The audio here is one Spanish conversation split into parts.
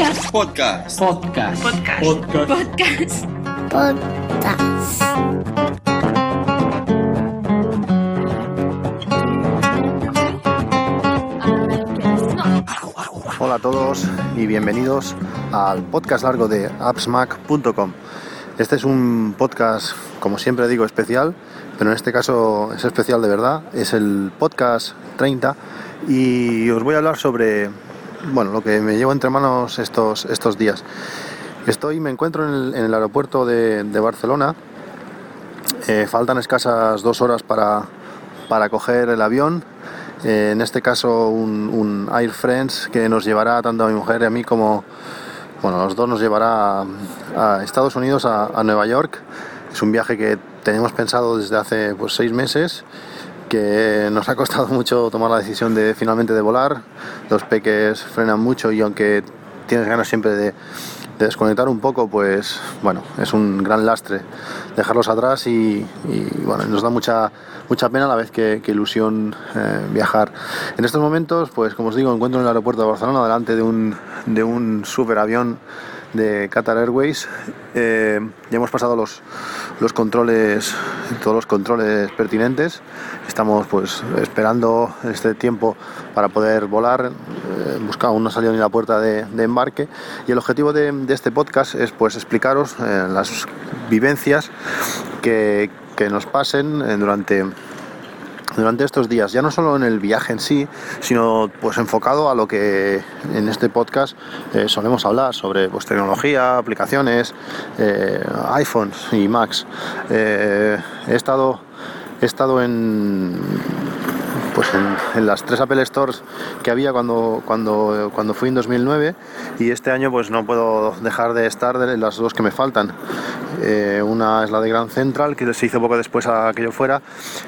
Podcast. Podcast. Podcast. Podcast. Podcast. Hola a todos y bienvenidos al podcast largo de appsmac.com. Este es un podcast, como siempre digo, especial, pero en este caso es especial de verdad. Es el podcast 30 y os voy a hablar sobre bueno, lo que me llevo entre manos estos, estos días. Estoy, me encuentro en el, aeropuerto de, Barcelona. Eh, faltan escasas dos horas para, para coger el avión. Eh, en este caso un, Air France que nos llevará tanto a mi mujer y a mí como, bueno, los dos nos llevará a, a Estados Unidos, a, a Nueva York. Es un viaje que tenemos pensado desde hace pues, seis meses, que nos ha costado mucho tomar la decisión de finalmente de volar. Los peques frenan mucho y aunque tienes ganas siempre de, de desconectar un poco, pues bueno, es un gran lastre dejarlos atrás y, bueno, nos da mucha, mucha pena a la vez que, ilusión eh, viajar. En estos momentos, pues como os digo, encuentro en el aeropuerto de Barcelona delante de un, de un superavión de Qatar Airways. Eh, ya hemos pasado los, los controles, todos los controles pertinentes. Estamos pues esperando este tiempo para poder volar. Eh, busca aún no ha salido ni la puerta de, embarque. Y el objetivo de, de, este podcast es pues explicaros eh, las vivencias que, que nos pasen eh, durante durante estos días, ya no solo en el viaje en sí, sino pues enfocado a lo que en este podcast eh, solemos hablar sobre pues, tecnología, aplicaciones, eh, iPhones y Macs. Eh, he estado he estado en pues en, en, las tres Apple Stores que había cuando, cuando, cuando fui en 2009 y este año pues no puedo dejar de estar de las dos que me faltan. Eh, una es la de Grand Central, que se hizo poco después a que yo fuera,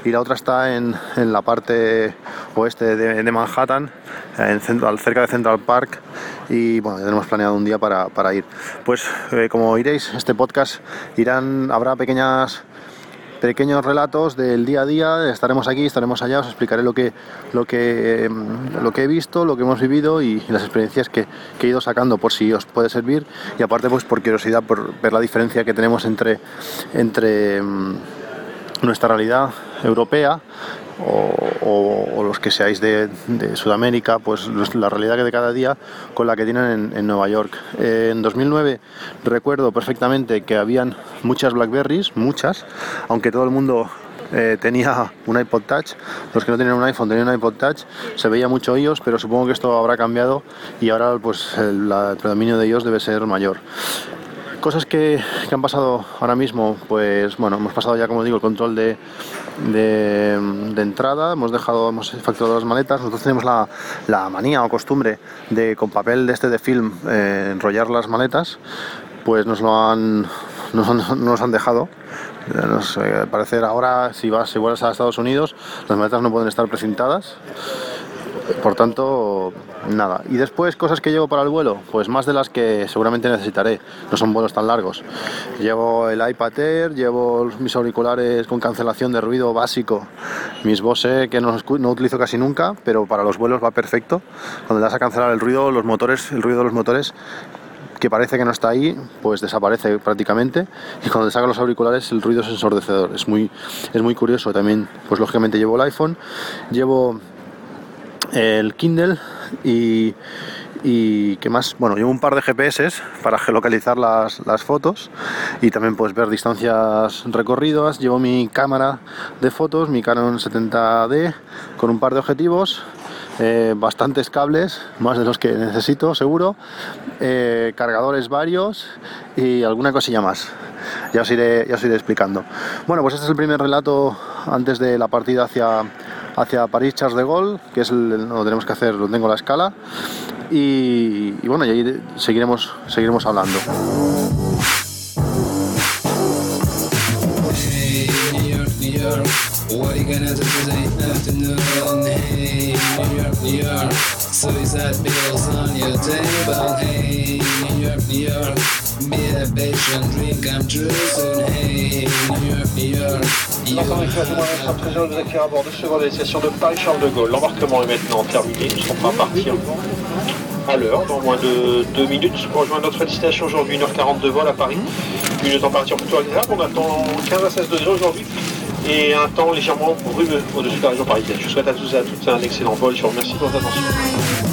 y la otra está en, en la parte oeste de, de Manhattan, en centro, cerca de Central Park, y bueno, ya tenemos planeado un día para, para ir. Pues eh, como iréis, este podcast irán, habrá pequeñas pequeños relatos del día a día, estaremos aquí, estaremos allá, os explicaré lo que, lo que, lo que he visto, lo que hemos vivido y, las experiencias que, que, he ido sacando por si os puede servir. Y aparte pues por curiosidad, por ver la diferencia que tenemos entre, entre nuestra realidad europea o, los que seáis de, Sudamérica, pues la realidad de cada día con la que tienen en, Nueva York. Eh, en 2009 recuerdo perfectamente que habían muchas Blackberries, muchas, aunque todo el mundo eh, tenía un iPod Touch, los que no tenían un iPhone tenían un iPod Touch, se veía mucho iOS, pero supongo que esto habrá cambiado y ahora pues el, el predominio de iOS debe ser mayor. Cosas que, que, han pasado ahora mismo, pues bueno, hemos pasado ya, como digo, el control de, de, entrada, hemos dejado, hemos facturado las maletas, nosotros tenemos la, la, manía o costumbre de con papel de este de film eh, enrollar las maletas, pues nos lo han, nos, nos han dejado. Eh, parecer ahora, si vas, si vuelves a Estados Unidos, las maletas no pueden estar precintadas por tanto, nada. Y después, cosas que llevo para el vuelo, pues más de las que seguramente necesitaré. No son vuelos tan largos. Llevo el iPad Air, llevo mis auriculares con cancelación de ruido básico, mis Bose que no, no utilizo casi nunca, pero para los vuelos va perfecto. Cuando le das a cancelar el ruido, los motores, el ruido de los motores que parece que no está ahí, pues desaparece prácticamente. Y cuando te sacas los auriculares, el ruido es ensordecedor. Es muy, es muy curioso. También, pues lógicamente llevo el iPhone, llevo el Kindle y, y más, bueno, llevo un par de GPS para geolocalizar las, las fotos y también puedes ver distancias recorridas. Llevo mi cámara de fotos, mi Canon 70D con un par de objetivos, eh, bastantes cables, más de los que necesito seguro, eh, cargadores varios y alguna cosilla más. Ya os, iré, ya os iré explicando. Bueno, pues este es el primer relato antes de la partida hacia hacia París Charles de Gaulle, que es el, lo tenemos que hacer, lo tengo la escala. Y, bueno, y ahí seguiremos, seguiremos hablando. Hey, York. Suicide bills on your table. Hey, New York, New York. Vous accueille à bord de seconde station de Paris-Charles de Gaulle. L'embarquement est maintenant terminé, nous sommes prêts à partir. à l'heure, dans moins de 2 minutes, pour rejoindre notre destination aujourd'hui, 1h40 de vol à Paris. Une température plutôt agréable, on attend 15 à 16 degrés aujourd'hui et un temps légèrement brumeux au-dessus de la région parisienne. Je souhaite à tous et à toutes un excellent vol, je vous remercie pour votre attention.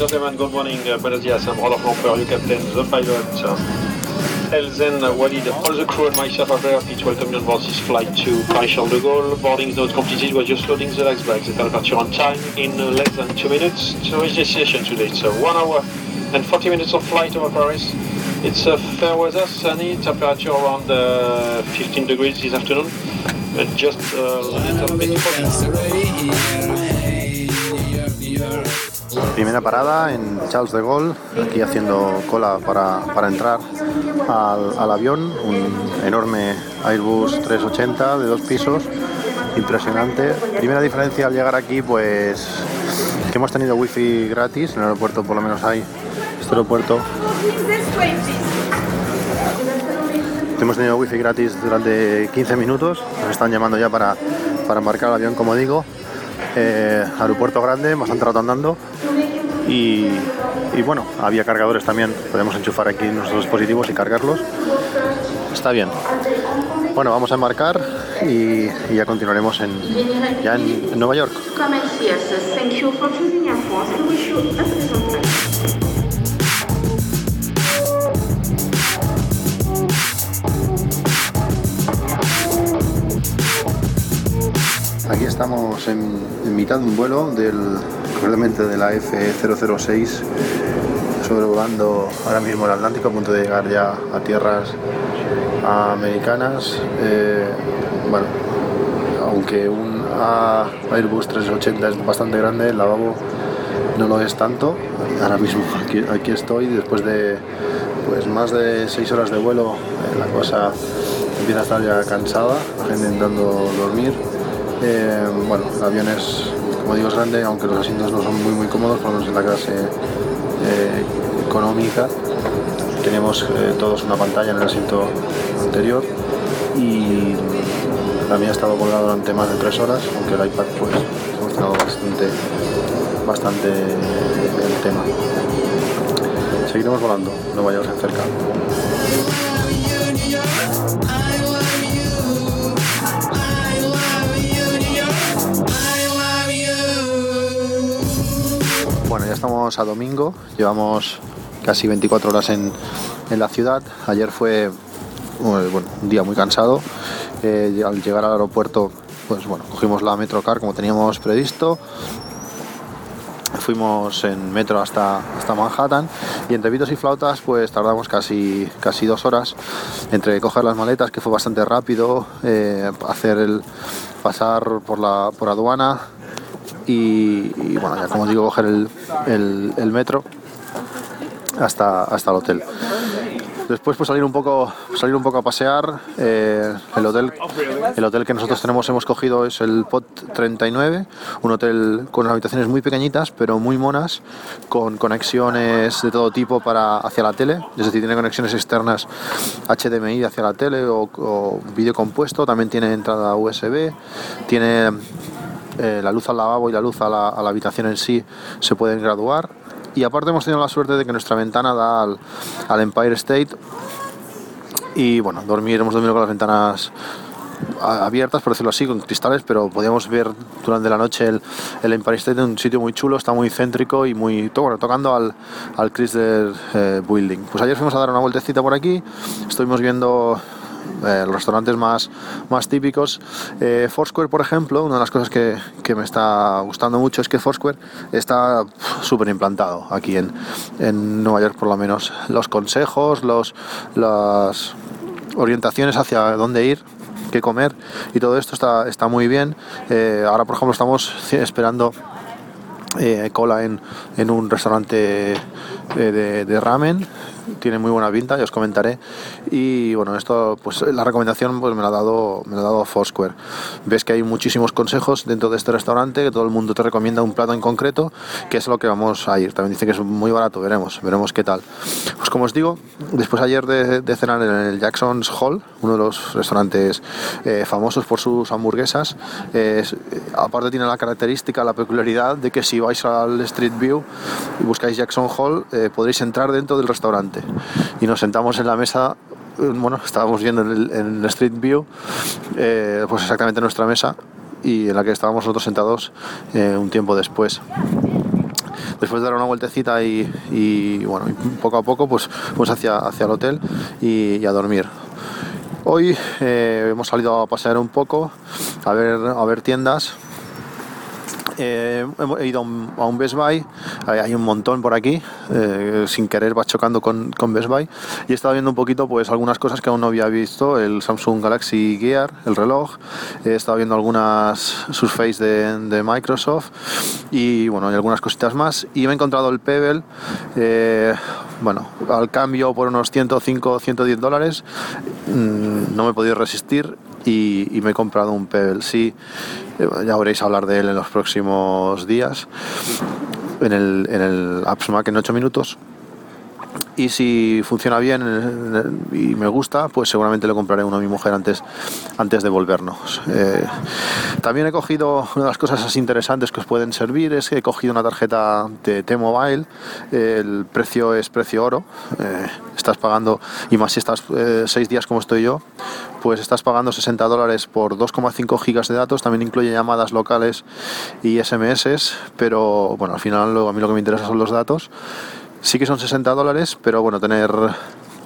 Gentlemen, good morning, uh, buenos dias, I'm Rodolphe Lamper, your captain, the pilot. Uh, Elzen uh, Walid, all the crew and myself are very happy to welcome you on board this flight to Paris-Charles de Gaulle. Boarding is not completed, we're just loading the legs bags. The departure on time in uh, less than two minutes to reach destination today. It's a one hour and 40 minutes of flight over Paris. It's a fair weather, sunny, temperature around uh, 15 degrees this afternoon. And just a little bit Primera parada en Charles de Gaulle, aquí haciendo cola para, para entrar al, al avión, un enorme Airbus 380 de dos pisos, impresionante. Primera diferencia al llegar aquí, pues que hemos tenido wifi gratis, en el aeropuerto por lo menos hay, este aeropuerto Hemos tenido wifi gratis durante 15 minutos. Nos están llamando ya para, para embarcar el avión, como digo. Eh, aeropuerto grande, bastante rato andando. Y, y, bueno, había cargadores también. Podemos enchufar aquí nuestros dispositivos y cargarlos. Está bien. Bueno, vamos a embarcar y, y ya continuaremos en, ya en Nueva York. Aquí estamos en, en, mitad de un vuelo del concretamente de la F006 sobrevolando ahora mismo el Atlántico a punto de llegar ya a tierras americanas. Eh, bueno, aunque un Airbus 380 es bastante grande, el lavabo no lo es tanto. Ahora mismo aquí, aquí estoy después de pues más de 6 horas de vuelo, eh, la cosa empieza a estar ya cansada, la gente intentando dormir. Eh, bueno, el avión es, como digo, es grande, aunque los asientos no son muy muy cómodos, por lo menos en la clase eh, económica. Tenemos eh, todos una pantalla en el asiento anterior y también ha estado colgado durante más de tres horas, aunque el iPad pues hemos tenido bastante, bastante el tema. Seguiremos volando, no vayamos cerca. Estamos a domingo, llevamos casi 24 horas en, en la ciudad. Ayer fue bueno, un día muy cansado. Eh, al llegar al aeropuerto, pues bueno, cogimos la Metrocar como teníamos previsto. Fuimos en metro hasta, hasta Manhattan y entre pitos y flautas pues tardamos casi, casi dos horas entre coger las maletas que fue bastante rápido, eh, hacer el pasar por la por aduana, y, bueno, ya como digo, coger el, metro hasta, hasta el hotel. Después pues salir un poco, salir un poco a pasear. Eh, el, hotel, el hotel que nosotros tenemos hemos cogido es el POT 39, un hotel con habitaciones muy pequeñitas pero muy monas, con conexiones de todo tipo para hacia la tele, es decir, tiene conexiones externas HDMI hacia la tele o, o vídeo compuesto, también tiene entrada USB, tiene eh, la luz al lavabo y la luz a la, a la, habitación en sí se pueden graduar. Y aparte hemos tenido la suerte de que nuestra ventana da al, al Empire State y bueno, dormir, hemos dormido con las ventanas abiertas, por decirlo así, con cristales, pero podíamos ver durante la noche el, el Empire State en un sitio muy chulo, está muy céntrico y muy, bueno, tocando al, al Chrysler eh, Building. Pues ayer fuimos a dar una vueltecita por aquí, estuvimos viendo eh, los restaurantes más, más típicos. Eh, Foursquare, por ejemplo, una de las cosas que, que, me está gustando mucho es que Foursquare está súper implantado aquí en, en, Nueva York, por lo menos. Los consejos, los, las orientaciones hacia dónde ir, qué comer y todo esto está, está muy bien. Eh, ahora, por ejemplo, estamos esperando eh, cola en, en, un restaurante de, de, ramen tiene muy buena pinta, ya os comentaré. Y bueno, esto, pues la recomendación pues me la ha dado, me la ha dado Foursquare. Ves que hay muchísimos consejos dentro de este restaurante, que todo el mundo te recomienda un plato en concreto, que es lo que vamos a ir. También dice que es muy barato, veremos, veremos qué tal. Pues como os digo, después ayer de, cenar en el Jackson's Hall, uno de los restaurantes eh, famosos por sus hamburguesas, aparte tiene la característica, la peculiaridad de que si vais al Street View y buscáis Jackson Hall, eh, podréis entrar dentro del restaurante. Y nos sentamos en la mesa eh, bueno, estábamos viendo en Street View, eh, pues exactamente nuestra mesa y en la que estábamos nosotros sentados un tiempo después. Después de dar una vueltecita y, bueno, poco a poco pues, pues hacia, hacia el hotel y, a dormir. Hoy hemos salido a pasear un poco, a ver, a ver tiendas, eh, he ido a un, Best Buy, hay un montón por aquí, eh, sin querer va chocando con, Best Buy. Y he estado viendo un poquito pues algunas cosas que aún no había visto, el Samsung Galaxy Gear, el reloj, he estado viendo algunas Surface de, de Microsoft. Y bueno, hay algunas cositas más. Y me he encontrado el Pebble, eh, bueno, al cambio por unos 105, 110 dólares, mm, no me he podido resistir y, me he comprado un Pebble. Sí, ya veréis hablar de él en los próximos días. En el, en el Apps Mac en 8 minutos y si funciona bien eh, y me gusta, pues seguramente le compraré uno a mi mujer antes, antes de volvernos. Eh, también he cogido una de las cosas interesantes que os pueden servir, es que he cogido una tarjeta de T-Mobile, el precio es precio oro, eh, estás pagando, y más si estás seis días como estoy yo, pues estás pagando 60 dólares por 2,5 gigas de datos, también incluye llamadas locales y SMS, pero bueno, al final a mí lo que me interesa son los datos sí que son 60 dólares, pero bueno, tener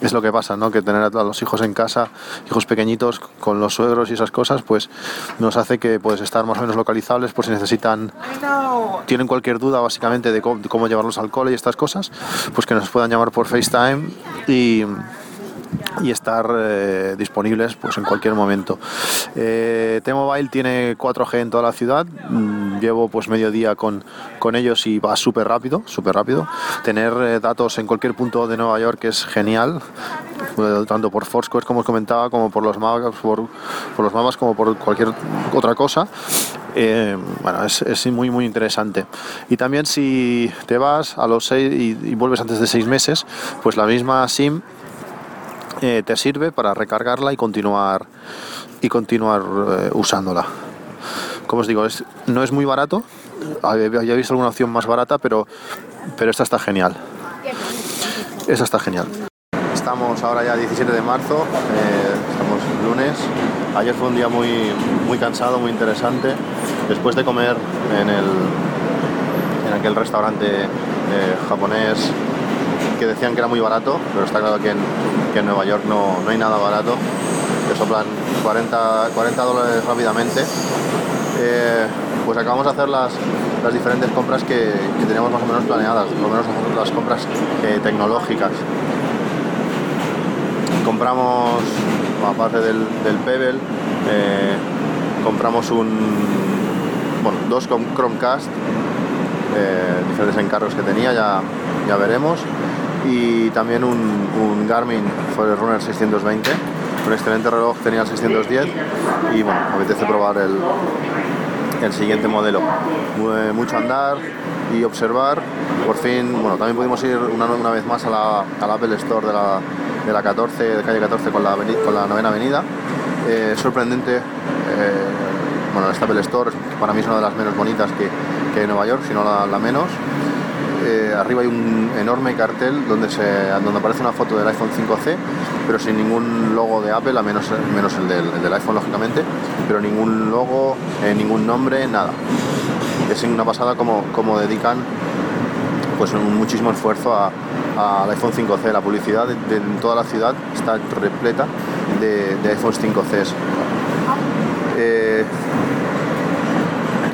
es lo que pasa, ¿no? Que tener a los hijos en casa, hijos pequeñitos con los suegros y esas cosas, pues nos hace que puedes estar más o menos localizables por si necesitan, tienen cualquier duda básicamente de cómo, de cómo llevarlos al cole y estas cosas, pues que nos puedan llamar por FaceTime y y estar eh, disponibles pues en cualquier momento. Eh, T-Mobile tiene 4G en toda la ciudad, mm, llevo pues medio día con, con ellos y va súper rápido, súper rápido. Tener eh, datos en cualquier punto de Nueva York es genial, tanto por Foursquare como os comentaba, como por los mapas, por, por los mapas como por cualquier otra cosa. bueno, es, es, muy muy interesante. Y también si te vas a los seis y, y vuelves antes de seis meses, pues la misma SIM eh, te sirve para recargarla y continuar y continuar eh, usándola. Como os digo, no es muy barato. Había visto alguna opción más barata, pero, pero esta está genial. Esta está genial. Estamos ahora ya 17 de marzo, eh, estamos lunes. Ayer fue un día muy, muy cansado, muy interesante. Después de comer en, el, en aquel restaurante japonés que decían que era muy barato, pero está claro que en, en Nueva York no, no, hay nada barato. Te soplan 40, 40 dólares rápidamente. Eh, pues acabamos de hacer las, las diferentes compras que, que, teníamos más o menos planeadas, por lo menos las compras eh, tecnológicas. Compramos, aparte del, del Pebble, eh, compramos un, bueno, dos Chromecast, diferentes encargos que tenía, ya, ya veremos y también un, Garmin Forerunner 620, un excelente reloj, tenía el 610 y bueno, apetece probar el, el siguiente modelo. Mucho andar y observar. Por fin, bueno, también pudimos ir una, una vez más a la, Apple Store de la, de la 14, de calle 14 con la, con la novena avenida. Eh, sorprendente, eh, bueno, esta Apple Store para mí es una de las menos bonitas que, que Nueva York, si no la menos. Eh, arriba hay un enorme cartel donde, se, donde aparece una foto del iPhone 5C, pero sin ningún logo de Apple, a menos, menos el, del, iPhone lógicamente, pero ningún logo, eh, ningún nombre, nada. Es una pasada como, como dedican pues muchísimo esfuerzo al iPhone 5C. La publicidad de, toda la ciudad está repleta de, de iPhones 5Cs. Eh,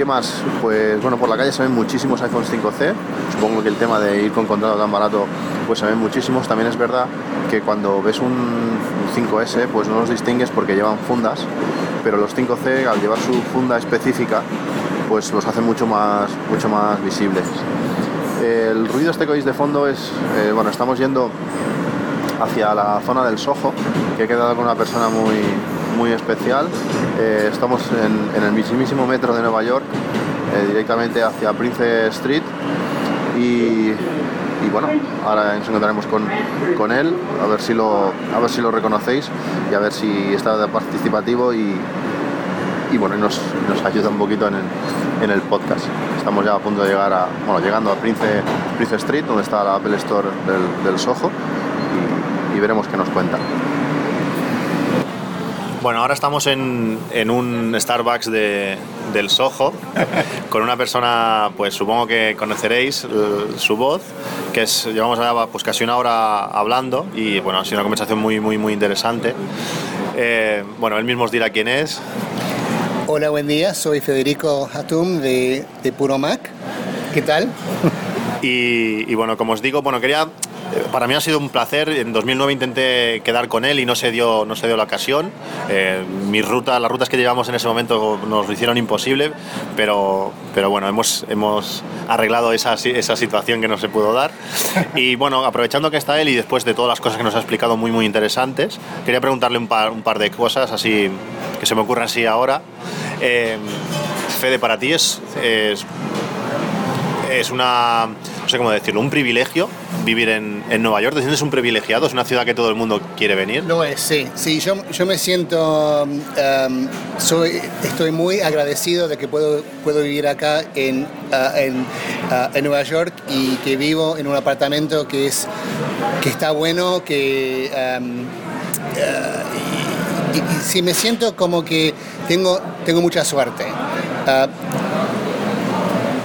¿Qué más? Pues bueno, por la calle se ven muchísimos iPhones 5C. Supongo que el tema de ir con contrato tan barato, pues se ven muchísimos. También es verdad que cuando ves un 5S, pues no los distingues porque llevan fundas, pero los 5C al llevar su funda específica, pues los hace mucho más, mucho más visibles. El ruido este que oís de fondo es, eh, bueno, estamos yendo hacia la zona del Soho, que he quedado con una persona muy, muy especial. Eh, estamos en, el mismísimo metro de Nueva York, eh, directamente hacia Prince Street. Y, bueno, ahora nos encontraremos con, él, a ver, si lo, a ver si lo reconocéis y a ver si está participativo y, y bueno, nos, ayuda un poquito en el, en el podcast. Estamos ya a punto de llegar a, bueno, llegando a Prince, Prince Street, donde está la Apple Store del, del Soho, y veremos qué nos cuenta. Bueno, ahora estamos en, en un Starbucks de, del Soho con una persona, pues supongo que conoceréis su voz, que es, llevamos pues casi una hora hablando y bueno, ha sido una conversación muy, muy, muy interesante. Eh, bueno, él mismo os dirá quién es. Hola, buen día. Soy Federico Hatum de, de Puro Mac. ¿Qué tal? Y, bueno, como os digo, bueno, quería para mí ha sido un placer. En 2009 intenté quedar con él y no se dio, no se dio la ocasión. Eh, rutas, las rutas que llevamos en ese momento nos lo hicieron imposible, pero, pero bueno, hemos, hemos arreglado esa, esa situación que no se pudo dar. Y bueno, aprovechando que está él y después de todas las cosas que nos ha explicado muy, muy interesantes, quería preguntarle un par, un par de cosas así que se me ocurran así ahora. Eh, Fede, para ti es, es, una, no sé cómo decirlo, un privilegio vivir en, en, Nueva York. ¿Te sientes un privilegiado? ¿Es una ciudad que todo el mundo quiere venir? Lo es, sí. sí yo, yo me siento, um, soy, estoy muy agradecido de que puedo, puedo vivir acá en, uh, en, uh, en, Nueva York y que vivo en un apartamento que, es, que está bueno, que... Um, uh, si me siento como que tengo, tengo mucha suerte.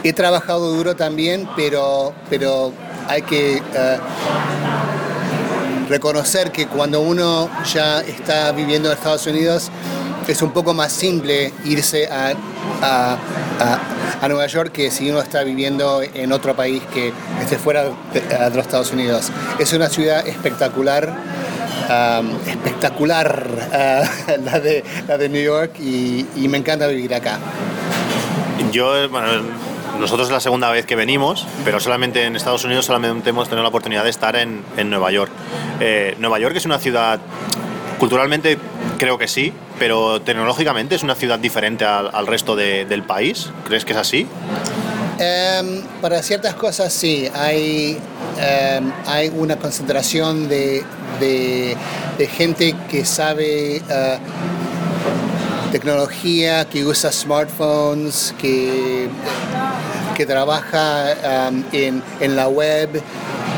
He trabajado duro también, pero, pero hay que uh, reconocer que cuando uno ya está viviendo en Estados Unidos, es un poco más simple irse a, a, a, Nueva York que si uno está viviendo en otro país que esté fuera de, de los Estados Unidos. Es una ciudad espectacular espectacular la, de, la de New York y, me encanta vivir acá. Yo, bueno, nosotros es la segunda vez que venimos, pero solamente en Estados Unidos solamente hemos tenido la oportunidad de estar en, en Nueva York. Eh, Nueva York es una ciudad, culturalmente creo que sí, pero tecnológicamente es una ciudad diferente al, al resto de, del país. ¿Crees que es así? Um, para ciertas cosas sí, hay, um, hay una concentración de, de, gente que sabe uh, tecnología, que usa smartphones, que, que trabaja um, en, en, la web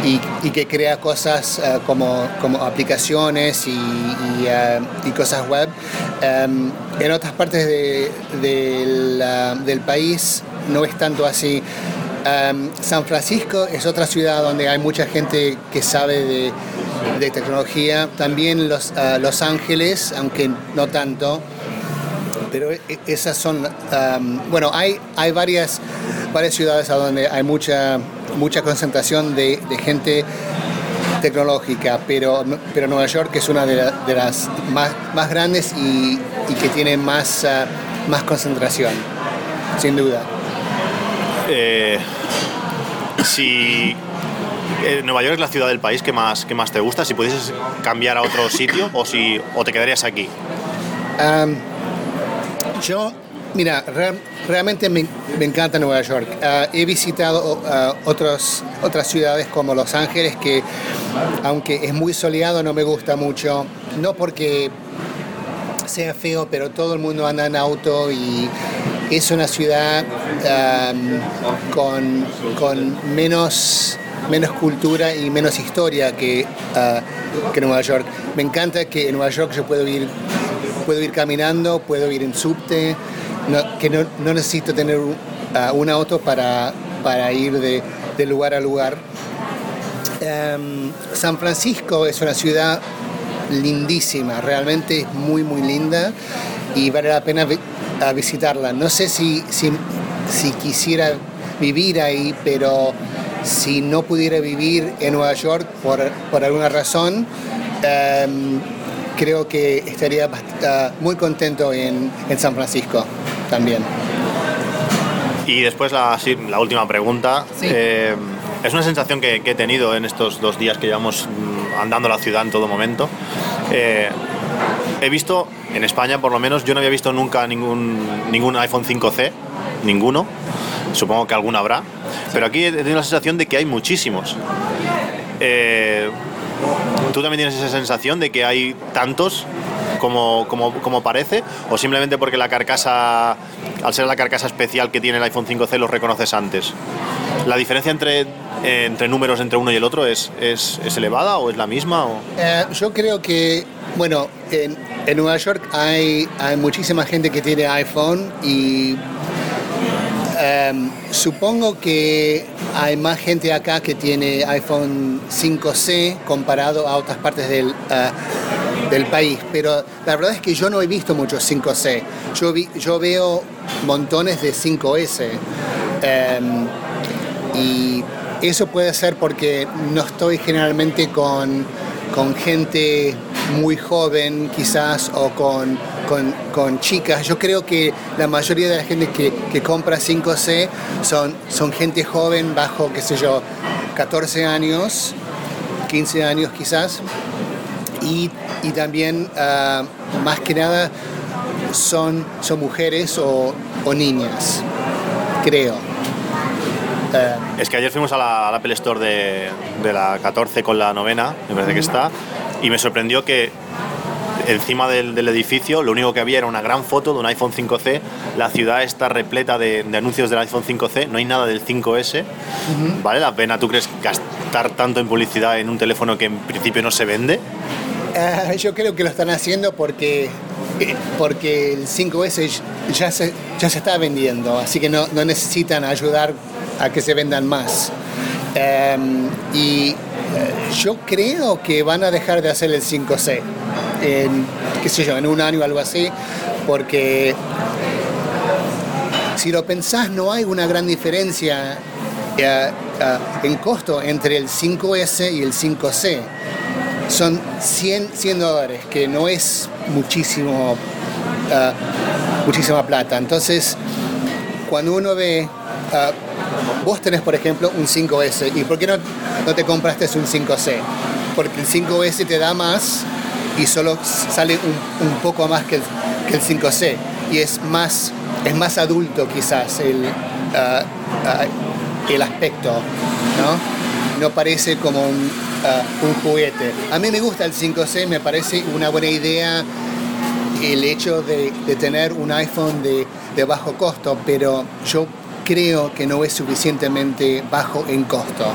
y, y, que crea cosas uh, como, como aplicaciones y, y, uh, y cosas web. en otras partes de, de del país no es tanto así. Um, San Francisco es otra ciudad donde hay mucha gente que sabe de, de tecnología. También los, uh, Los Ángeles, aunque no tanto. Pero e, esas son, um, bueno, hay, hay varias, varias ciudades a donde hay mucha, mucha concentración de, de gente tecnológica, pero, pero Nueva York es una de, la, de las más, más grandes y, y, que tiene más, uh, más concentración, sin duda. Eh, si eh, Nueva York es la ciudad del país que más, que más te gusta, si pudieses cambiar a otro sitio o, si, o te quedarías aquí. Um, yo, mira, re, realmente me, me, encanta Nueva York. Uh, he visitado uh, otras ciudades como Los Ángeles que, aunque es muy soleado, no me gusta mucho. No porque sea feo, pero todo el mundo anda en auto y es una ciudad con, con, menos, menos cultura y menos historia que, uh, que Nueva York. Me encanta que en Nueva York yo puedo ir, puedo ir caminando, puedo ir en subte, no, que no, no, necesito tener un auto para, para ir de, lugar a lugar. Um, San Francisco es una ciudad lindísima, realmente es muy muy linda y vale la pena visitarla. No sé si, si, si, quisiera vivir ahí, pero si no pudiera vivir en Nueva York por, por alguna razón, um, creo que estaría uh, muy contento en, en, San Francisco también. Y después la, sí, la última pregunta. Sí. Eh, es una sensación que, que, he tenido en estos dos días que llevamos andando la ciudad en todo momento. Eh, he visto, en España por lo menos, yo no había visto nunca ningún, ningún iPhone 5C, ninguno. Supongo que alguno habrá. Pero aquí he tenido la sensación de que hay muchísimos. Eh, ¿Tú también tienes esa sensación de que hay tantos como, como, como, parece? ¿O simplemente porque la carcasa, al ser la carcasa especial que tiene el iPhone 5C, los reconoces antes? ¿La diferencia entre, entre números entre uno y el otro es, es, es elevada o es la misma? O? Eh, yo creo que, bueno, en, en Nueva York hay, hay, muchísima gente que tiene iPhone y um, supongo que hay más gente acá que tiene iPhone 5C comparado a otras partes del, uh, del país, pero la verdad es que yo no he visto muchos 5C. Yo, vi, yo veo montones de 5S. Um, y eso puede ser porque no estoy generalmente con, con gente muy joven quizás o con, con, con, chicas. Yo creo que la mayoría de la gente que, que, compra 5C son, son gente joven bajo, qué sé yo, 14 años, 15 años quizás. Y, y también, uh, más que nada, son, son mujeres o, o niñas, creo. Uh, es que ayer fuimos a la, a la Apple Store de, de, la 14 con la novena, me parece que está, y me sorprendió que encima del, del, edificio lo único que había era una gran foto de un iPhone 5C, la ciudad está repleta de, de anuncios del iPhone 5C, no hay nada del 5S, uh -huh. ¿vale la pena tú crees gastar tanto en publicidad en un teléfono que en principio no se vende? Uh, yo creo que lo están haciendo porque porque el 5S ya se, ya se está vendiendo, así que no, necesitan ayudar a que se vendan más. Um, y uh, yo creo que van a dejar de hacer el 5C, en, qué sé yo, en un año o algo así, porque si lo pensás no hay una gran diferencia uh, uh, en costo entre el 5S y el 5C. Son 100, 100 dólares, que no es muchísimo, muchísima plata. Entonces, cuando uno ve vos tenés, por ejemplo, un 5S. ¿Y por qué no, no te compraste un 5C? Porque el 5S te da más y solo sale un, un poco más que el, que el, 5C. Y es más, es más adulto quizás el, uh, el aspecto, ¿no? No parece como un, un juguete. A mí me gusta el 5C, me parece una buena idea el hecho de, tener un iPhone de, bajo costo, pero yo creo que no es suficientemente bajo en costo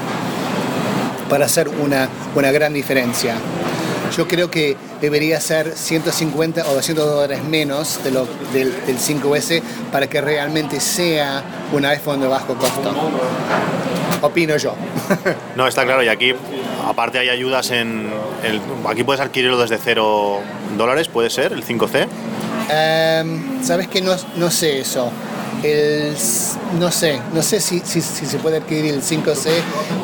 para hacer una, una gran diferencia. Yo creo que debería ser 150 o 200 dólares menos del, del 5S para que realmente sea un iPhone de bajo costo. Opino yo. no, está claro, y aquí aparte hay ayudas en... El, aquí puedes adquirirlo desde 0 dólares, puede ser, el 5C. Um, Sabes que no, no sé eso no sé, no sé si, si, se puede adquirir el 5C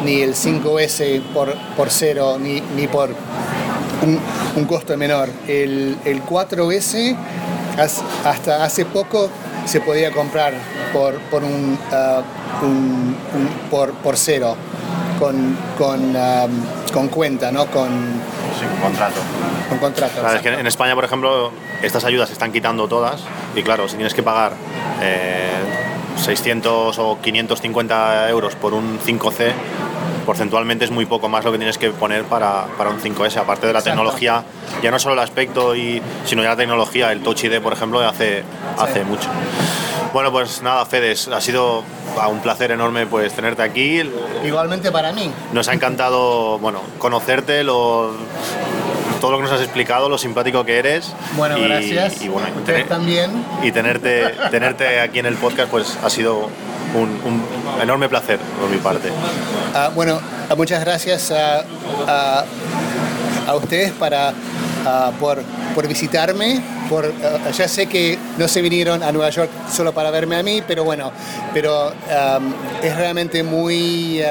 ni el 5S por, por cero, ni, ni por un, costo menor. El, el 4S hasta hace poco se podía comprar por, por, un, un, un, por, por cero, con, con, um, con cuenta, ¿no? Con, sí, con contrato. Con contrato. Claro, es que en España, por ejemplo, estas ayudas se están quitando todas y claro, si tienes que pagar eh, 600 o 550 euros por un 5C, porcentualmente es muy poco más lo que tienes que poner para, para un 5S, aparte de la Exacto. tecnología, ya no solo el aspecto, y, sino ya la tecnología, el Touch ID, por ejemplo, hace, sí. hace mucho. Bueno, pues nada, Fedes, ha sido un placer enorme pues tenerte aquí. Igualmente para mí. Nos ha encantado, bueno, conocerte, lo, todo lo que nos has explicado, lo simpático que eres. Bueno, y, gracias. Y, bueno, tener, también. Y tenerte, tenerte aquí en el podcast pues ha sido un, enorme placer por mi parte. Uh, bueno, muchas gracias a, a, ustedes para, uh, por, por visitarme. Por, ya sé que no se vinieron a Nueva York solo para verme a mí, pero bueno, pero es realmente muy,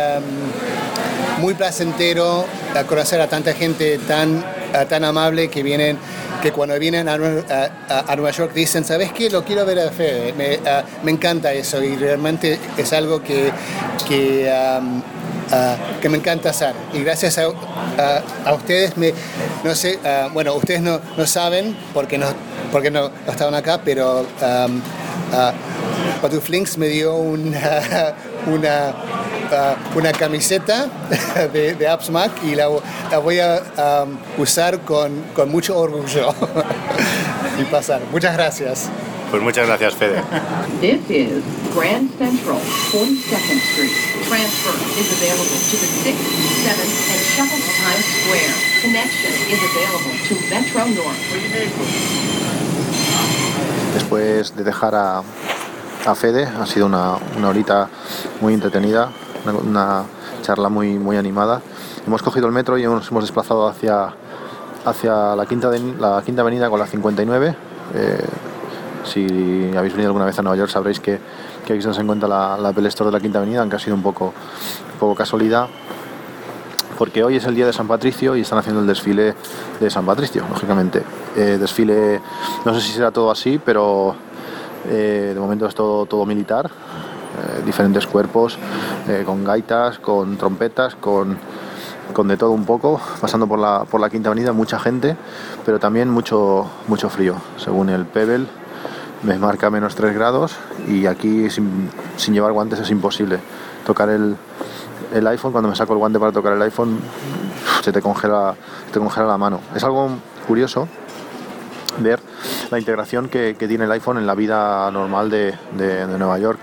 muy placentero conocer a tanta gente tan tan amable que vienen que cuando vienen a, Nueva York dicen, ¿sabes qué? Lo quiero ver a Fede. Me, uh, me encanta eso y realmente es algo que, que ah, que me encanta hacer. Y gracias a, a- ustedes, me, no sé, ah, bueno, ustedes no, no saben porque no, porque no, estaban acá, pero ah, Patuflinks me dio una, una, ah, una camiseta de, de AppsMac y la, la voy a um, usar con, con mucho orgullo y pasar. Muchas gracias. Pues muchas gracias, Fede. This is Grand Central, 42nd Street. Transfer is available to the 6th, 7th, and shuttle to Times Square. Connection is available to Metro North. Después de dejar a, a Fede, ha sido una, una horita muy entretenida, una, una charla muy, muy animada. Hemos cogido el metro y nos hemos desplazado hacia, hacia la, quinta de- la quinta avenida con la 59. Eh, si habéis venido alguna vez a Nueva York sabréis que, que aquí se encuentra la, la Apple Store de la quinta avenida, aunque ha sido un poco, un poco casualidad porque hoy es el día de San Patricio y están haciendo el desfile de San Patricio, lógicamente. Eh, desfile, no sé si será todo así, pero eh, de momento es todo, todo militar, eh, diferentes cuerpos, eh, con gaitas, con trompetas, con, con de todo un poco, pasando por la, por la Quinta Avenida, mucha gente, pero también mucho, mucho frío, según el Pebble. Me marca menos 3 grados y aquí sin, sin llevar guantes es imposible. Tocar el, el iPhone, cuando me saco el guante para tocar el iPhone, se te congela, se te congela la mano. Es algo curioso la integración que, tiene el iPhone en la vida normal de, Nueva York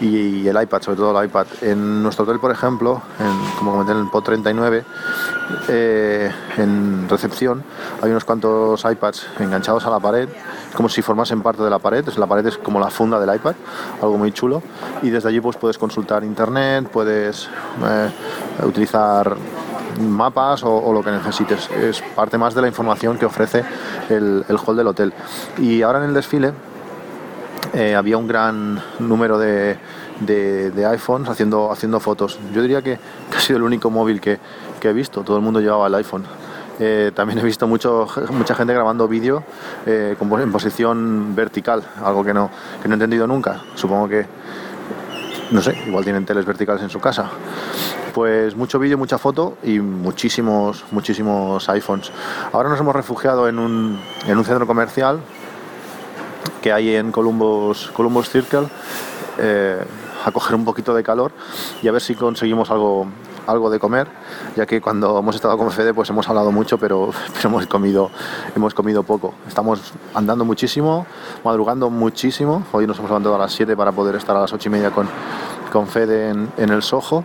y, el iPad, sobre todo el iPad. En nuestro hotel, por ejemplo, como comenté en el POT 39, eh, en recepción hay unos cuantos iPads enganchados a la pared, como si formasen parte de la pared. La pared es como la funda del iPad, algo muy chulo. Y desde allí pues puedes consultar internet, puedes eh, utilizar mapas o, lo que necesites. Es parte más de la información que ofrece el, el hall del hotel. Y ahora en el desfile eh, había un gran número de, de- de iPhones haciendo, haciendo fotos. Yo diría que, ha sido el único móvil que, que he visto. Todo el mundo llevaba el iPhone. Eh, también he visto mucho, mucha gente grabando vídeo eh, en posición vertical, algo que no, que no he entendido nunca. Supongo que, no sé, igual tienen teles verticales en su casa. Pues mucho vídeo, mucha foto y muchísimos, muchísimos iPhones. Ahora nos hemos refugiado en un, en un centro comercial que hay en Columbus, Columbus Circle eh, a coger un poquito de calor y a ver si conseguimos algo, algo de comer, ya que cuando hemos estado con Fede pues hemos hablado mucho, pero, hemos, comido, hemos comido poco. Estamos andando muchísimo, madrugando muchísimo. Hoy nos hemos levantado a las 7 para poder estar a las 8 y media con, con Fede en, en el Soho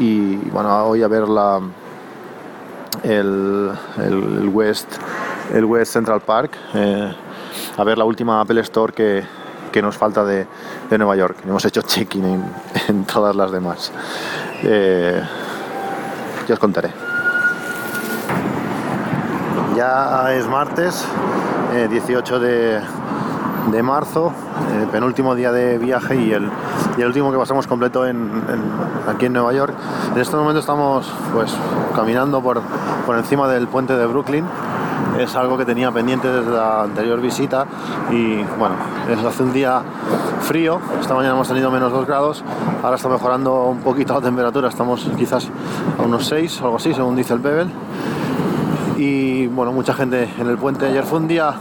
y bueno, hoy a ver la, el, el- West, el West Central Park, eh, a ver la última Apple Store que, que nos falta de, de Nueva York. Hemos hecho check-in en, todas las demás. Eh, ya os contaré. Ya es martes, eh, 18 de, de marzo, eh, penúltimo día de viaje y el, y el último que pasamos completo en, aquí en Nueva York. En este momento estamos pues caminando por, por encima del puente de Brooklyn. Es algo que tenía pendiente desde la anterior visita y bueno, es hace un día frío, esta mañana hemos tenido menos 2 grados, ahora está mejorando un poquito la temperatura, estamos quizás a unos 6 o algo así, según dice el Pebble y bueno, mucha gente en el puente. Ayer fue un día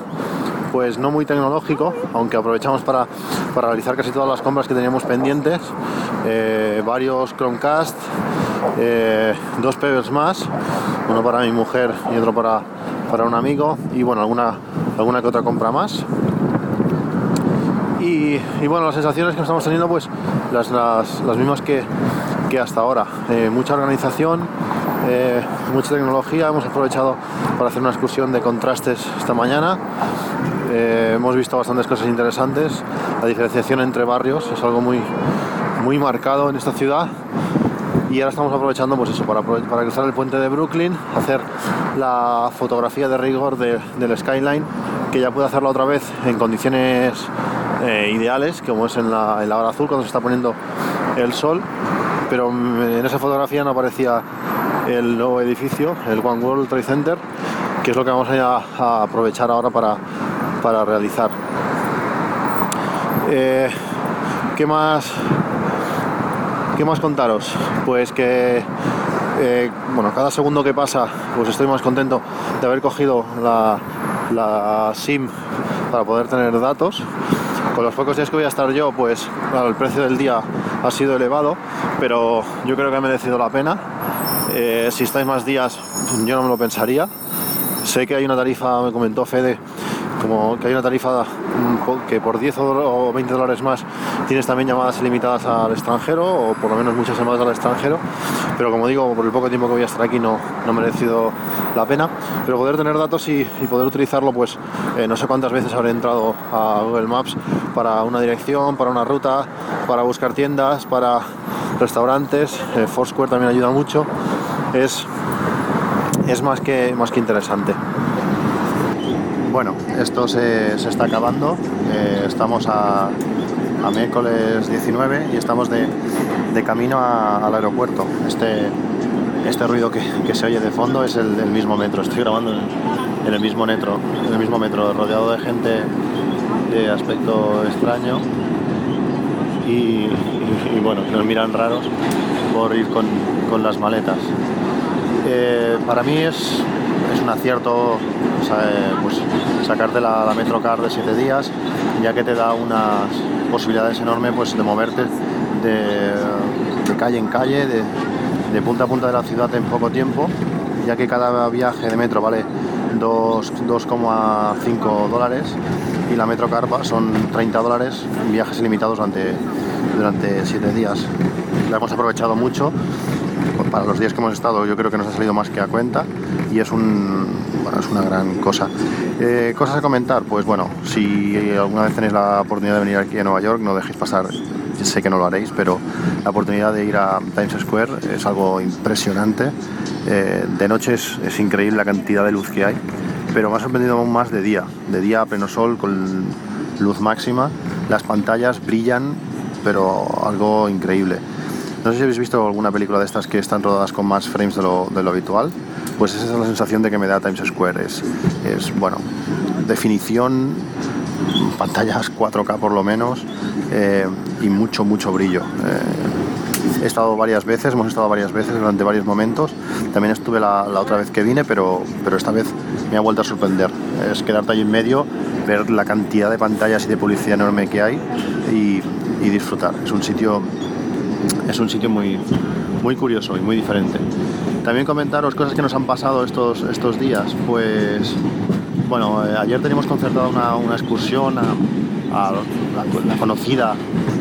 pues no muy tecnológico, aunque aprovechamos para, para realizar casi todas las compras que teníamos pendientes, Eh, varios Chromecast, eh, dos Pebbles más, uno para mi mujer y otro para, para un amigo y bueno, alguna, alguna que otra compra más. Y, bueno, las sensaciones que estamos teniendo, pues las, las, las mismas que, que hasta ahora. Eh, mucha organización, mucha tecnología. Hemos aprovechado para hacer una excursión de contrastes esta mañana. Eh, hemos visto bastantes cosas interesantes. La diferenciación entre barrios es algo muy, muy marcado en esta ciudad. Y ahora estamos aprovechando pues eso, para, cruzar el puente de Brooklyn, hacer la fotografía de rigor de- del skyline, que ya pude hacerla otra vez en condiciones eh, ideales, como es en la, en la hora azul, cuando se está poniendo el sol. Pero mm, en esa fotografía no aparecía el nuevo edificio, el One World Trade Center, que es lo que vamos a aprovechar ahora para, para realizar. Eh, ¿Qué más? ¿Qué más contaros? Pues que eh, bueno, cada segundo que pasa, pues estoy más contento de haber cogido la, la SIM para poder tener datos. Con los pocos días que voy a estar yo, pues claro, el precio del día ha sido elevado, pero yo creo que ha merecido la pena. Eh, si estáis más días, yo no me lo pensaría. Sé que hay una tarifa, me comentó Fede, como que hay una tarifa mm, que por 10 o 20 dólares más tienes también llamadas ilimitadas al extranjero o por lo menos muchas llamadas al extranjero. Pero como digo por el poco tiempo que voy a estar aquí no, no ha merecido la pena. Pero poder tener datos y, poder utilizarlo pues eh, no sé cuántas veces habré entrado a Google Maps para una dirección para una ruta para buscar tiendas para restaurantes. Eh, Foursquare también ayuda mucho. Es es más que más que interesante bueno, esto se, se está acabando. Eh, estamos a, a, miércoles 19 y estamos de, de camino al aeropuerto. Este, este ruido que, que, se oye de fondo es el del mismo metro. Estoy grabando en, el mismo metro, en el mismo metro, rodeado de gente de aspecto extraño y, bueno, que nos miran raros por ir con, con las maletas. Eh, para mí es, es un acierto pues, sacarte la, la Metrocar de 7 días, ya que te da unas posibilidades enormes pues, de moverte de, calle en calle, de, punta a punta de la ciudad en poco tiempo, ya que cada viaje de metro vale 2,5 dólares y la Metrocar son 30 dólares, viajes ilimitados durante, durante 7 días. La hemos aprovechado mucho para los días que hemos estado yo creo que nos ha salido más que a cuenta y es, un, bueno, es una gran cosa. Eh, cosas a comentar, pues bueno, si alguna vez tenéis la oportunidad de venir aquí a Nueva York, no dejéis pasar, sé que no lo haréis, pero la oportunidad de ir a Times Square es algo impresionante. Eh, de noche es, es increíble la cantidad de luz que hay, pero me ha sorprendido aún más de día, de día a pleno sol con luz máxima, las pantallas brillan, pero algo increíble. No sé si habéis visto alguna película de estas que están rodadas con más frames de lo, habitual. Pues esa es la sensación de que me da Times Square. Es, es bueno, definición, pantallas 4K por lo menos eh, y mucho, mucho brillo. Eh, he estado varias veces, hemos estado varias veces durante varios momentos. También estuve la, otra vez que vine, pero, pero esta vez me ha vuelto a sorprender. Es quedarte ahí en medio, ver la cantidad de pantallas y de publicidad enorme que hay y disfrutar. Es un sitio es un sitio muy, muy curioso y muy diferente. También comentaros cosas que nos han pasado estos, estos días. Pues, bueno, eh, ayer teníamos concertada una, una excursión a, la, conocida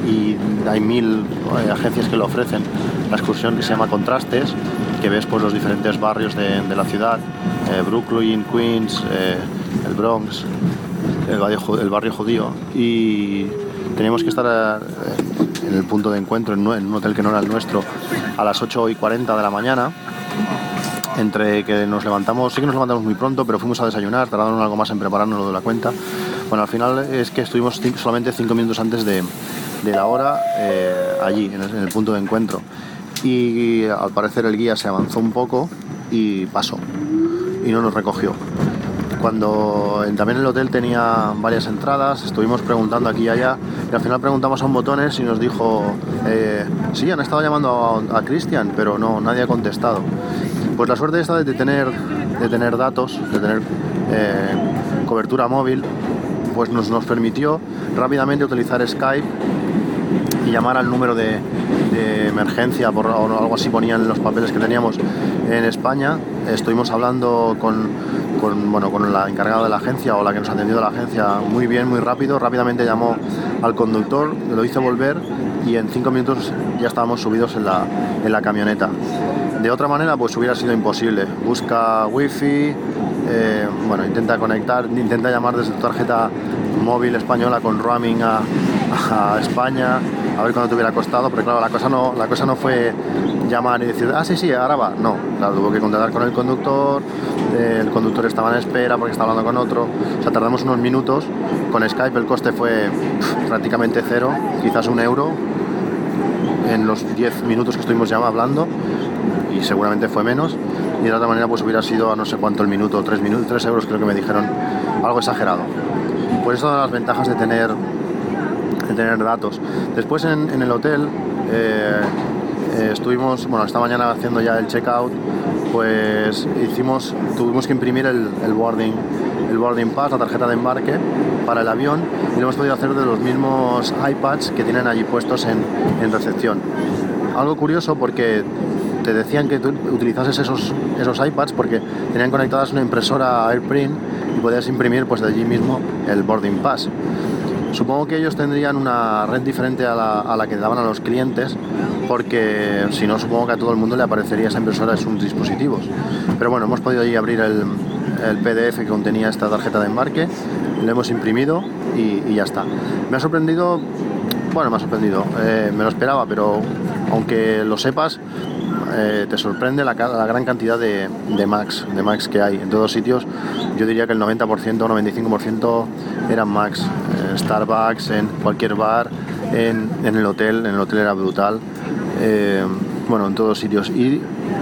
y hay mil eh, agencias que lo ofrecen, la excursión que se llama Contrastes, que ves pues, los diferentes barrios de, la ciudad, eh, Brooklyn, Queens, el Bronx, el barrio, el barrio judío, y teníamos que estar en el punto de encuentro, en un hotel que no era el nuestro, a las 8 y 40 de la mañana. Entre que nos levantamos, sí que nos levantamos muy pronto, pero fuimos a desayunar, tardaron algo más en prepararnos lo de la cuenta. Bueno, al final es que estuvimos solamente 5 minutos antes de, de la hora eh, allí, en el, en el punto de encuentro. Y al parecer el guía se avanzó un poco y pasó. Y no nos recogió cuando también el hotel tenía varias entradas, estuvimos preguntando aquí y allá, y al final preguntamos a un botones y nos dijo, eh, sí, han estado llamando a, a Cristian, pero no, nadie ha contestado. Pues la suerte esta de tener, de tener datos, de tener eh, cobertura móvil, pues nos, nos permitió rápidamente utilizar Skype y llamar al número de, emergencia por, o algo así ponían los papeles que teníamos en España. Estuvimos hablando con, con, bueno, con la encargada de la agencia o la que nos atendió de la agencia muy bien, muy rápido. Rápidamente llamó al conductor, lo hizo volver y en cinco minutos ya estábamos subidos en la, en la camioneta. De otra manera, pues hubiera sido imposible. Busca wifi, eh, bueno, intenta conectar, intenta llamar desde tu tarjeta móvil española con roaming a, a España, a ver cuánto te hubiera costado, pero claro, la cosa no, la cosa no fue llamar y decir, ah, sí, sí, ahora va. No, claro, tuvo que contactar con el conductor, eh, el conductor estaba en espera porque estaba hablando con otro. O sea, tardamos unos minutos. Con Skype el coste fue prácticamente cero, quizás un euro en los 10 minutos que estuvimos ya hablando y seguramente fue menos y de otra manera pues hubiera sido a no sé cuánto el minuto, 3 minutos, 3 euros creo que me dijeron, algo exagerado. Pues eso de las ventajas de tener, de tener datos. Después en, en el hotel eh, eh, estuvimos, bueno, esta mañana haciendo ya el checkout, pues hicimos, tuvimos que imprimir el, el boarding, el boarding pass, la tarjeta de embarque para el avión y lo hemos podido hacer de los mismos iPads que tienen allí puestos en, en recepción. Algo curioso porque te decían que tú utilizases esos, esos iPads porque tenían conectadas una impresora AirPrint y podías imprimir pues de allí mismo el boarding pass. Supongo que ellos tendrían una red diferente a la, que daban a los clientes, porque si no, supongo que a todo el mundo le aparecería esa impresora en sus dispositivos. Pero bueno, hemos podido ahí abrir el, PDF que contenía esta tarjeta de embarque, lo hemos imprimido y, y ya está. Me ha sorprendido, bueno, me ha sorprendido, eh, me lo esperaba, pero aunque lo sepas, eh, te sorprende la, gran cantidad de, Macs, de Macs que hay en todos sitios. Yo diría que el 90%, 95% eran Macs. Eh, Starbucks, en cualquier bar, en, el hotel, en el hotel era brutal. Eh, bueno, en todos sitios. Y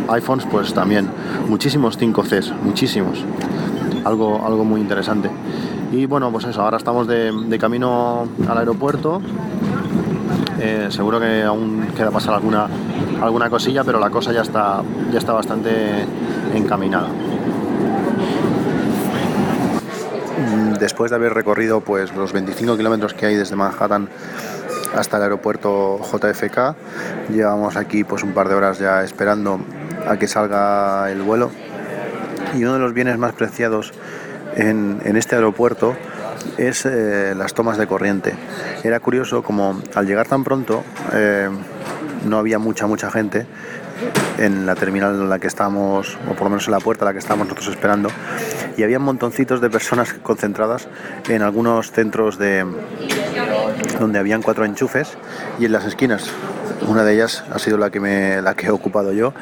iPhones, pues también. Muchísimos 5Cs, muchísimos. Algo, algo muy interesante. Y bueno, pues eso, ahora estamos de, camino al aeropuerto. Seguro que aún queda pasar alguna, alguna cosilla, pero la cosa ya está, ya está bastante encaminada. Después de haber recorrido pues, los 25 kilómetros que hay desde Manhattan hasta el aeropuerto JFK, llevamos aquí pues, un par de horas ya esperando a que salga el vuelo. Y uno de los bienes más preciados en, en este aeropuerto es eh, las tomas de corriente. Era curioso como al llegar tan pronto eh, no había mucha, mucha gente en la terminal en la que estábamos, o por lo menos en la puerta en la que estábamos nosotros esperando, y había montoncitos de personas concentradas en algunos centros de donde habían cuatro enchufes y en las esquinas. Una de ellas ha sido la que me la que he ocupado yo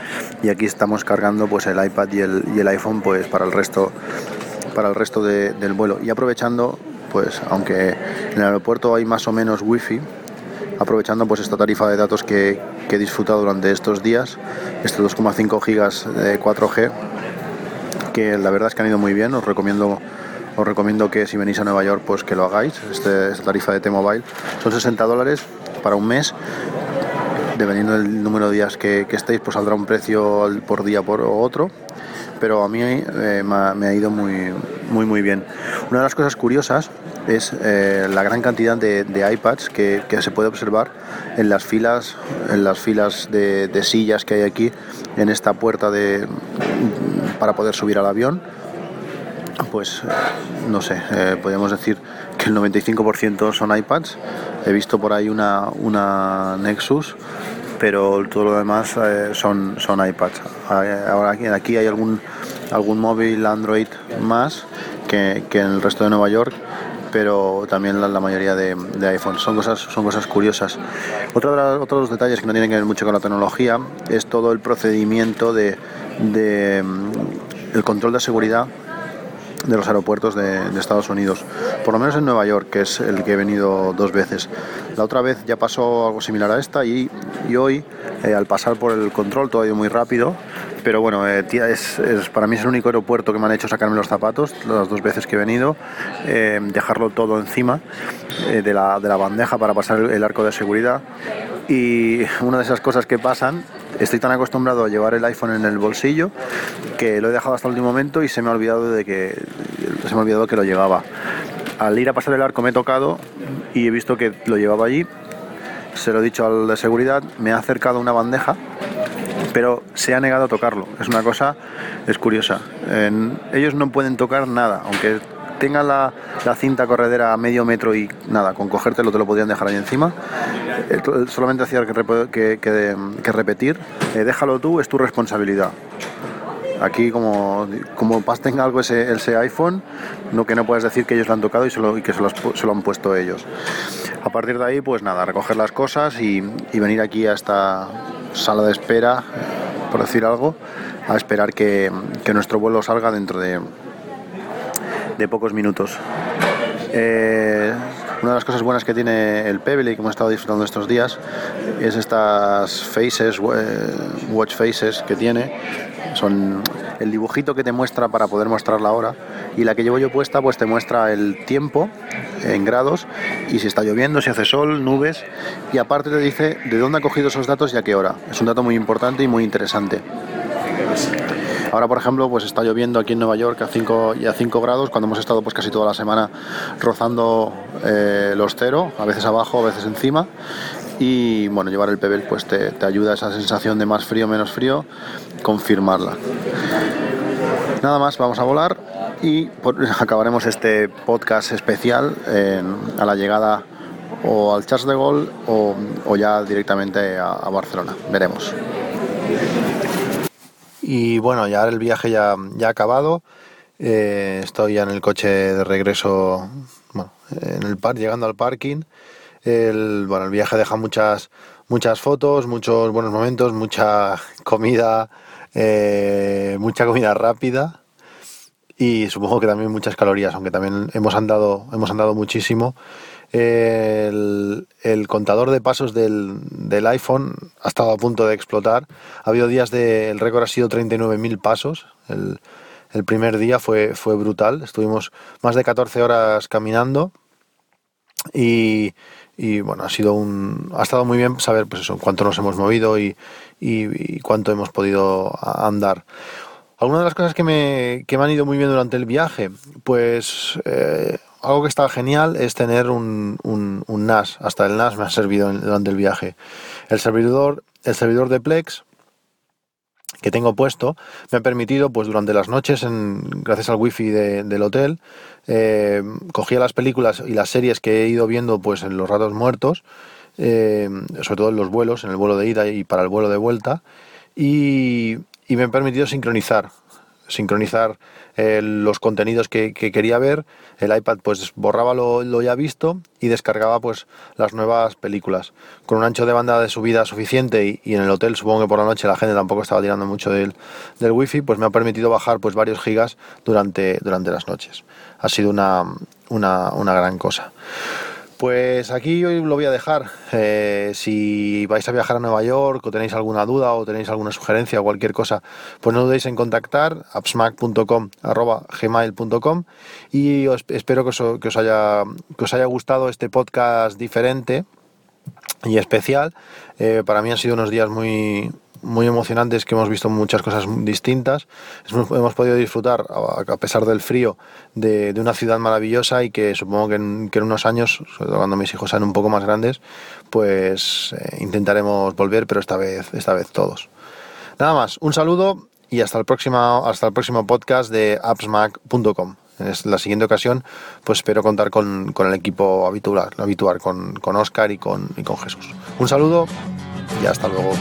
y aquí estamos cargando pues el iPad y el, iPhone pues para el resto para el resto de- del vuelo y aprovechando pues aunque en el aeropuerto hay más o menos wifi aprovechando pues esta tarifa de datos que, he disfrutado durante estos días estos 2,5 gigas de 4G que la verdad es que han ido muy bien. Os recomiendo os recomiendo que si venís a Nueva York pues que lo hagáis este, esta tarifa de T-Mobile. Son 60 dólares para un mes. Dependiendo del número de días que, que estéis, pues saldrá un precio por día por otro. Pero a mí eh, me, ha, ido muy, muy, muy bien. Una de las cosas curiosas es eh, la gran cantidad de, iPads que, que se puede observar en las filas, en las filas de, sillas que hay aquí en esta puerta de, para poder subir al avión pues no sé, eh, podríamos decir que el 95% son iPads. He visto por ahí una, una Nexus, pero todo lo demás eh, son, son iPads. Ahora aquí, aquí hay algún, algún móvil Android más que, que en el resto de Nueva York pero también la, mayoría de, de iPhones. Son cosas, son cosas curiosas. Otro de la- otros detalles que no tienen que ver mucho con la tecnología es todo el procedimiento de, de, mm, el control de seguridad de los aeropuertos de, de Estados Unidos. Por lo menos en Nueva York, que es el que he venido dos veces. La otra vez ya pasó algo similar a esta y, hoy, eh, al pasar por el control, todo ha ido muy rápido. Pero bueno, eh, tía, es, para mí es el único aeropuerto que me han hecho sacarme los zapatos, las dos veces que he venido, eh, dejarlo todo encima de, la, de la bandeja para pasar el arco de seguridad. Y una de esas cosas que pasan, estoy tan acostumbrado a llevar el iPhone en el bolsillo que lo he dejado hasta el último momento y se me ha olvidado de que se me ha olvidado que lo llevaba. Al ir a pasar el arco me he tocado y he visto que lo llevaba allí. Se lo he dicho al de seguridad, me ha acercado una bandeja, pero se ha negado a tocarlo. Es una cosa, es curiosa. Ellos no pueden tocar nada, aunque tengan la, cinta corredera a medio metro y nada, con cogértelo te lo podrían dejar ahí encima. Eh, solamente hacía que, rep- que- que- que repetir, eh, déjalo tú, es tu responsabilidad. Aquí como, como tenga algo ese, iPhone, no que no puedes decir que ellos lo han tocado y, que se, los lo han puesto ellos. A partir de ahí, pues nada, recoger las cosas y, venir aquí a esta sala de espera, por decir algo, a esperar que nuestro vuelo salga dentro de, de pocos minutos. Eh, una de las cosas buenas que tiene el Pebble y que hemos estado disfrutando estos días es estas faces, eh, watch faces que tiene. Son el dibujito que te muestra para poder mostrar la hora y la que llevo yo puesta pues te muestra el tiempo en grados y si está lloviendo, si hace sol, nubes y aparte te dice de dónde ha cogido esos datos y a qué hora. Es un dato muy importante y muy interesante. Ahora, por ejemplo, pues está lloviendo aquí en Nueva York a 5 y a 5 grados, cuando hemos estado pues casi toda la semana rozando eh, los cero, a veces abajo, a veces encima. Y bueno, llevar el Pebble pues te, ayuda esa sensación de más frío, menos frío, confirmarla. Nada más, vamos a volar y acabaremos este podcast especial a la llegada o al Charles de Gaulle o, ya directamente a Barcelona. Veremos. Y bueno, ya el viaje ya, ya ha acabado. Eh, estoy ya en el coche de regreso, bueno, en el par, llegando al parking. El, bueno, el viaje deja muchas, muchas fotos, muchos buenos momentos, mucha comida, eh, mucha comida rápida y supongo que también muchas calorías, aunque también hemos andado, hemos andado muchísimo. El, el contador de pasos del, del iPhone ha estado a punto de explotar. Ha habido días de, el récord ha sido 39.000 pasos. El, el primer día fue, fue brutal. Estuvimos más de 14 horas caminando y, y, bueno, ha sido un, ha estado muy bien saber pues eso, cuánto nos hemos movido y, y- y cuánto hemos podido andar. Algunas de las cosas que me, que me han ido muy bien durante el viaje, pues eh, algo que está genial es tener un, un- NAS. Hasta el NAS me ha servido durante el viaje. El servidor, el servidor de Plex que tengo puesto me ha permitido, pues durante las noches, gracias al wifi de- del hotel, eh, cogía las películas y las series que he ido viendo pues en los ratos muertos, eh, sobre todo en los vuelos, en el vuelo de ida y para el vuelo de vuelta, y, y me ha permitido sincronizar sincronizar los contenidos que, que quería ver el iPad pues borraba lo, lo ya visto y descargaba pues las nuevas películas. Con un ancho de banda de subida suficiente y, y en el hotel supongo que por la noche la gente tampoco estaba tirando mucho del, del wifi pues me ha permitido bajar pues varios gigas durante, durante las noches. Ha sido una, una, una gran cosa pues aquí hoy lo voy a dejar. Eh, si vais a viajar a Nueva York o tenéis alguna duda o tenéis alguna sugerencia o cualquier cosa, pues no dudéis en contactar appsmac.com y os, espero que os, que, os haya, que os haya gustado este podcast diferente y especial. Eh, para mí han sido unos días muy, muy emocionantes que hemos visto muchas cosas distintas. Hemos, podido disfrutar, a pesar del frío, de, de, una ciudad maravillosa y que supongo que en, que en unos años, sobre todo cuando mis hijos sean un poco más grandes, pues eh, intentaremos volver, pero esta vez, esta vez todos. Nada más, un saludo y hasta el próximo, hasta el próximo podcast de appsmac.com. En la siguiente ocasión, pues espero contar con, con el equipo habitual, habitual con, con Oscar y con, y con Jesús. Un saludo y hasta luego.